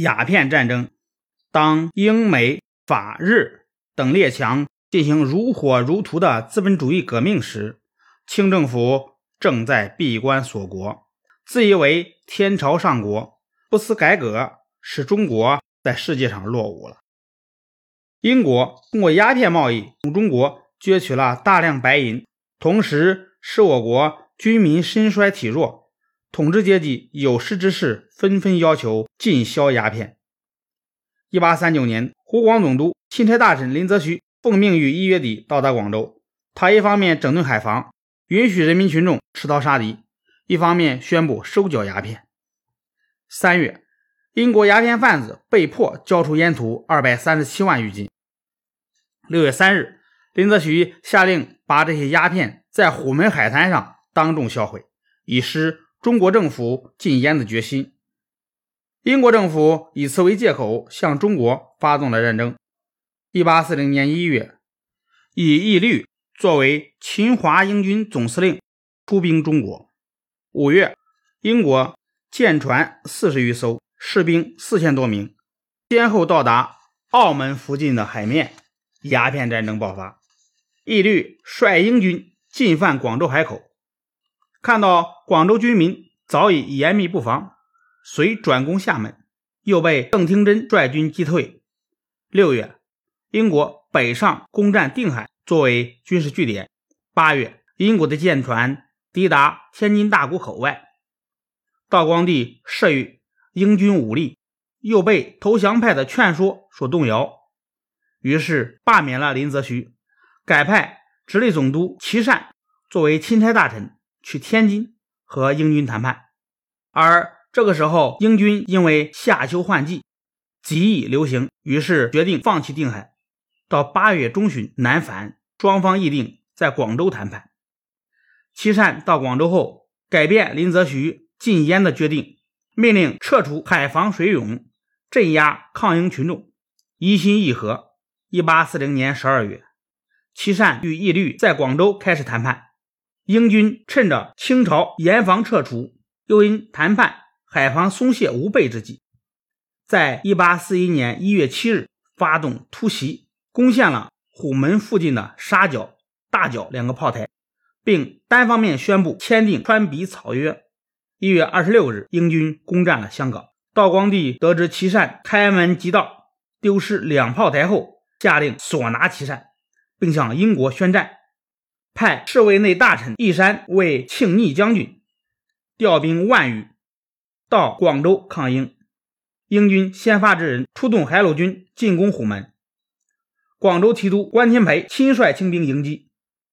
鸦片战争。当英美法日等列强进行如火如荼的资本主义革命时，清政府正在闭关锁国，自以为天朝上国，不思改革，使中国在世界上落伍了。英国通过鸦片贸易从中国攫取了大量白银，同时使我国军民身衰体弱，统治阶级有识之士纷纷要求禁销鸦片。一八三九年，湖广总督、钦差大臣林则徐奉命于一月底到达广州。他一方面整顿海防，允许人民群众持刀杀敌；一方面宣布收缴鸦片。三月，英国鸦片贩子被迫交出烟土二百三十七万余斤。六月三日，林则徐下令把这些鸦片在虎门海滩上当众销毁，以示中国政府禁烟的决心。英国政府以此为借口，向中国发动了战争。一八四零年一月，以义律作为侵华英军总司令，出兵中国。五月，英国舰船四十余艘，士兵四千多名，先后到达澳门附近的海面，鸦片战争爆发。义律率英军进犯广州海口，看到广州军民早已严密布防。遂转攻厦门，又被邓廷珍率军击退。六月，英国北上攻占定海，作为军事据点。八月，英国的舰船抵达天津大沽口外，道光帝慑于英军武力，又被投降派的劝说所动摇，于是罢免了林则徐，改派直隶总督琦善作为钦差大臣去天津和英军谈判，而。这个时候，英军因为夏秋换季，极易流行，于是决定放弃定海，到八月中旬南返。双方议定在广州谈判。琦善到广州后，改变林则徐禁烟的决定，命令撤除海防水涌，镇压抗英群众，一心议和。一八四零年十二月，琦善与义律在广州开始谈判。英军趁着清朝严防撤除，又因谈判。海防松懈无备之际，在一八四一年一月七日发动突袭，攻陷了虎门附近的沙角、大角两个炮台，并单方面宣布签订川比草约。一月二十六日，英军攻占了香港。道光帝得知琦善开门即到，丢失两炮台后，下令索拿琦善，并向英国宣战，派侍卫内大臣义山为庆逆将军，调兵万余。到广州抗英，英军先发制人，出动海陆军进攻虎门。广州提督关天培亲率清兵迎击，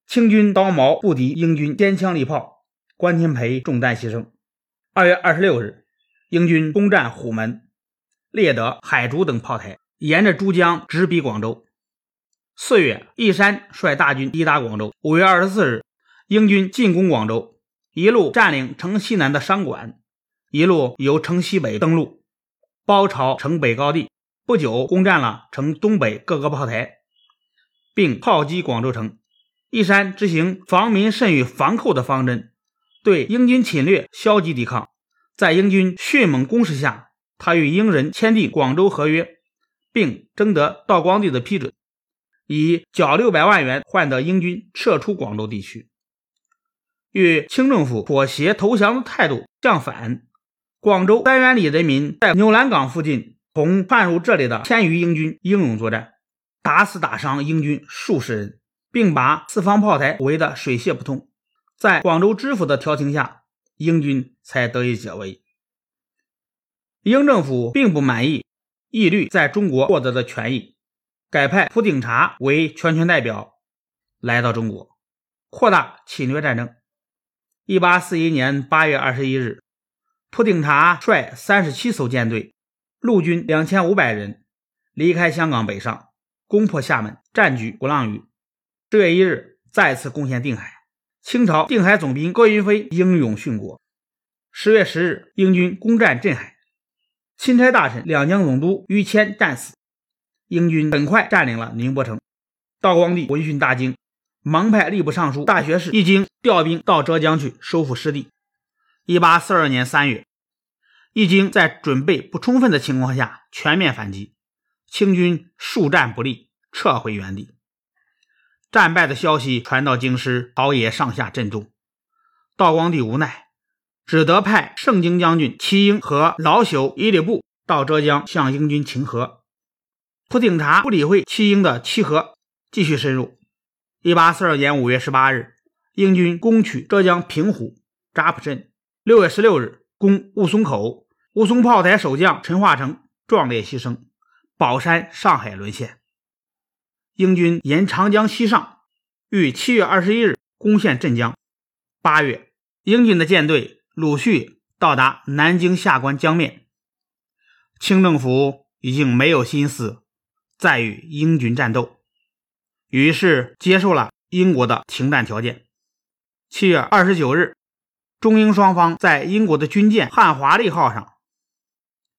清军刀矛不敌英军坚枪利炮，关天培中弹牺牲。二月二十六日，英军攻占虎门，猎得海竹等炮台，沿着珠江直逼广州。四月，义山率大军抵达广州。五月二十四日，英军进攻广州，一路占领城西南的商馆。一路由城西北登陆，包抄城北高地，不久攻占了城东北各个炮台，并炮击广州城。义山执行防民甚于防寇的方针，对英军侵略消极抵抗。在英军迅猛攻势下，他与英人签订广州合约，并征得道光帝的批准，以缴六百万元换得英军撤出广州地区。与清政府妥协投降的态度相反。广州三元里人民在牛栏港附近同窜入这里的千余英军英勇作战，打死打伤英军数十人，并把四方炮台围得水泄不通。在广州知府的调停下，英军才得以解围。英政府并不满意义律在中国获得的权益，改派蒲鼎茶为全权代表来到中国，扩大侵略战争。一八四一年八月二十一日。蒲鼎茶率三十七艘舰队，陆军两千五百人，离开香港北上，攻破厦门，占据鼓浪屿。十月一日，再次攻陷定海。清朝定海总兵郭云飞英勇殉国。十月十日，英军攻占镇海，钦差大臣两江总督于谦战死。英军很快占领了宁波城。道光帝闻讯大惊，忙派吏部尚书大学士易经调兵到浙江去收复失地。一八四二年三月，已经在准备不充分的情况下全面反击，清军数战不利，撤回原地。战败的消息传到京师，朝野上下震动。道光帝无奈，只得派盛京将军齐英和老朽伊里布到浙江向英军请和。蒲鼎察不理会弃英的契合，继续深入。一八四二年五月十八日，英军攻取浙江平湖扎浦镇。六月十六日，攻雾凇口，雾凇炮台守将陈化成壮烈牺牲，宝山、上海沦陷。英军沿长江西上，于七月二十一日攻陷镇江。八月，英军的舰队陆续到达南京下关江面，清政府已经没有心思。再与英军战斗，于是接受了英国的停战条件。七月二十九日，中英双方在英国的军舰“汉华丽号”上，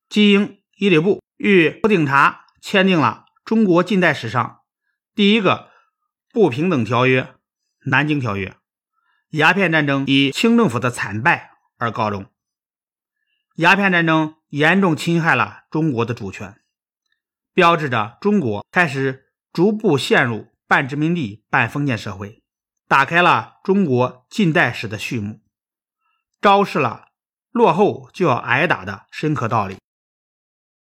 基英、伊里布与蒲鼎察签订了中国近代史上第一个不平等条约——南京条约。鸦片战争以清政府的惨败而告终。鸦片战争严重侵害了中国的主权。标志着中国开始逐步陷入半殖民地半封建社会，打开了中国近代史的序幕，昭示了落后就要挨打的深刻道理。